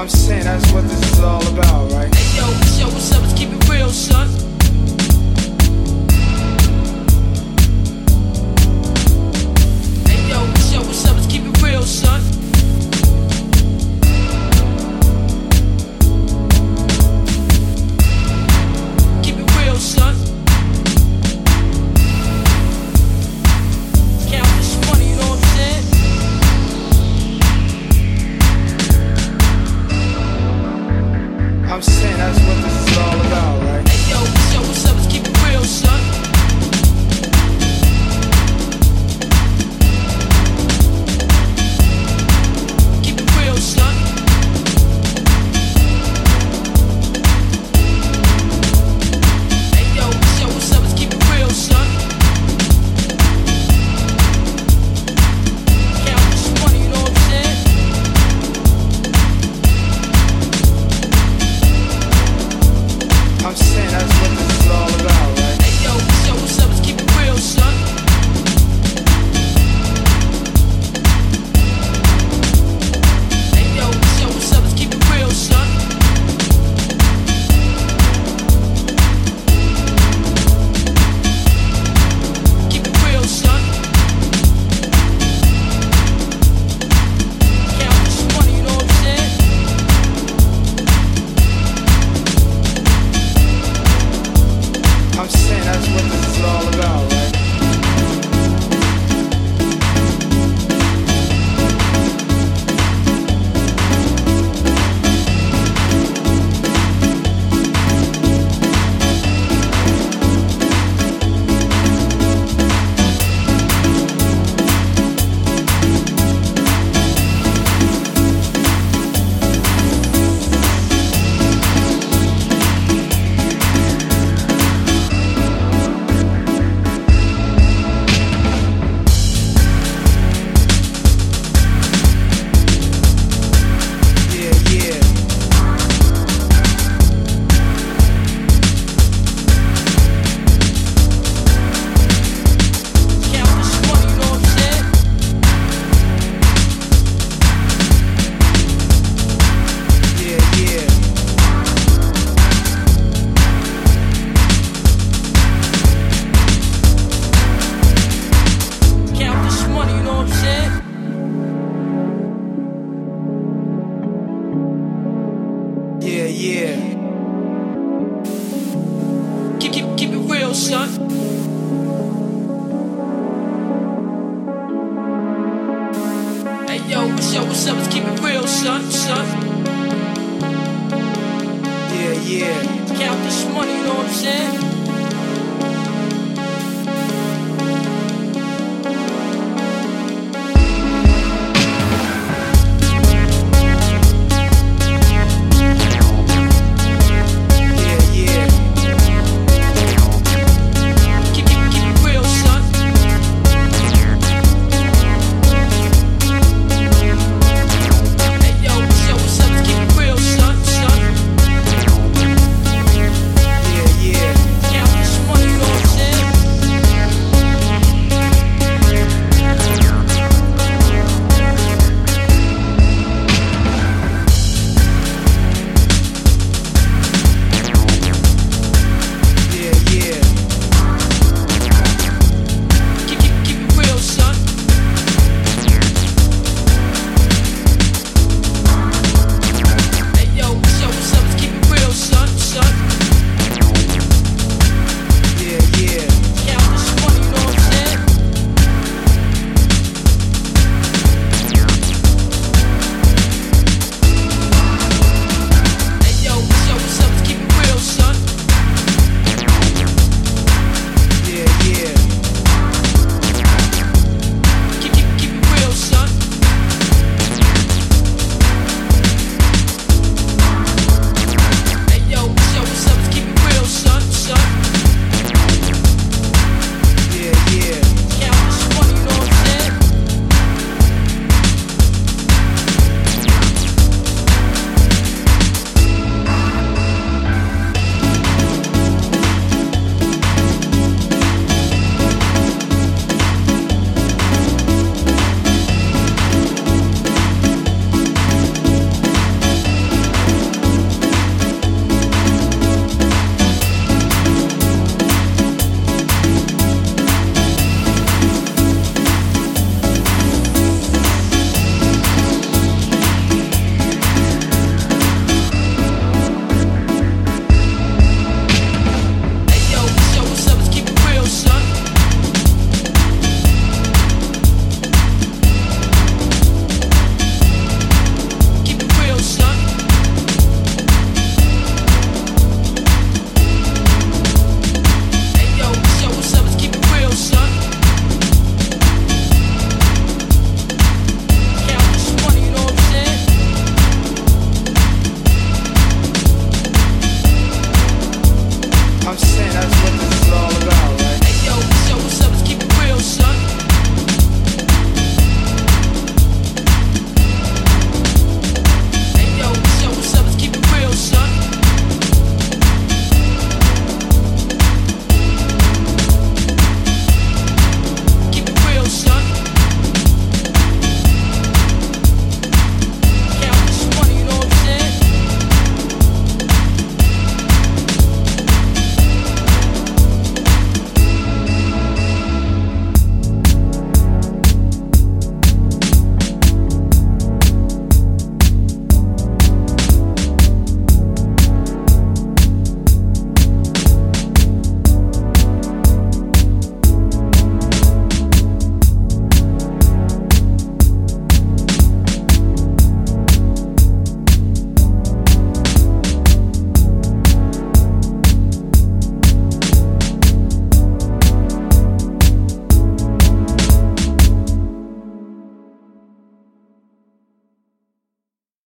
I'm saying that's what this is all about, right? Hey yo, yo, what's up? Let's keep it real, son. Yeah. Keep, keep, keep it real, son. Hey, yo, what's up, what's up? Let's keep it real, son, son. Yeah, yeah. Count this money, you know what I'm saying? sinners.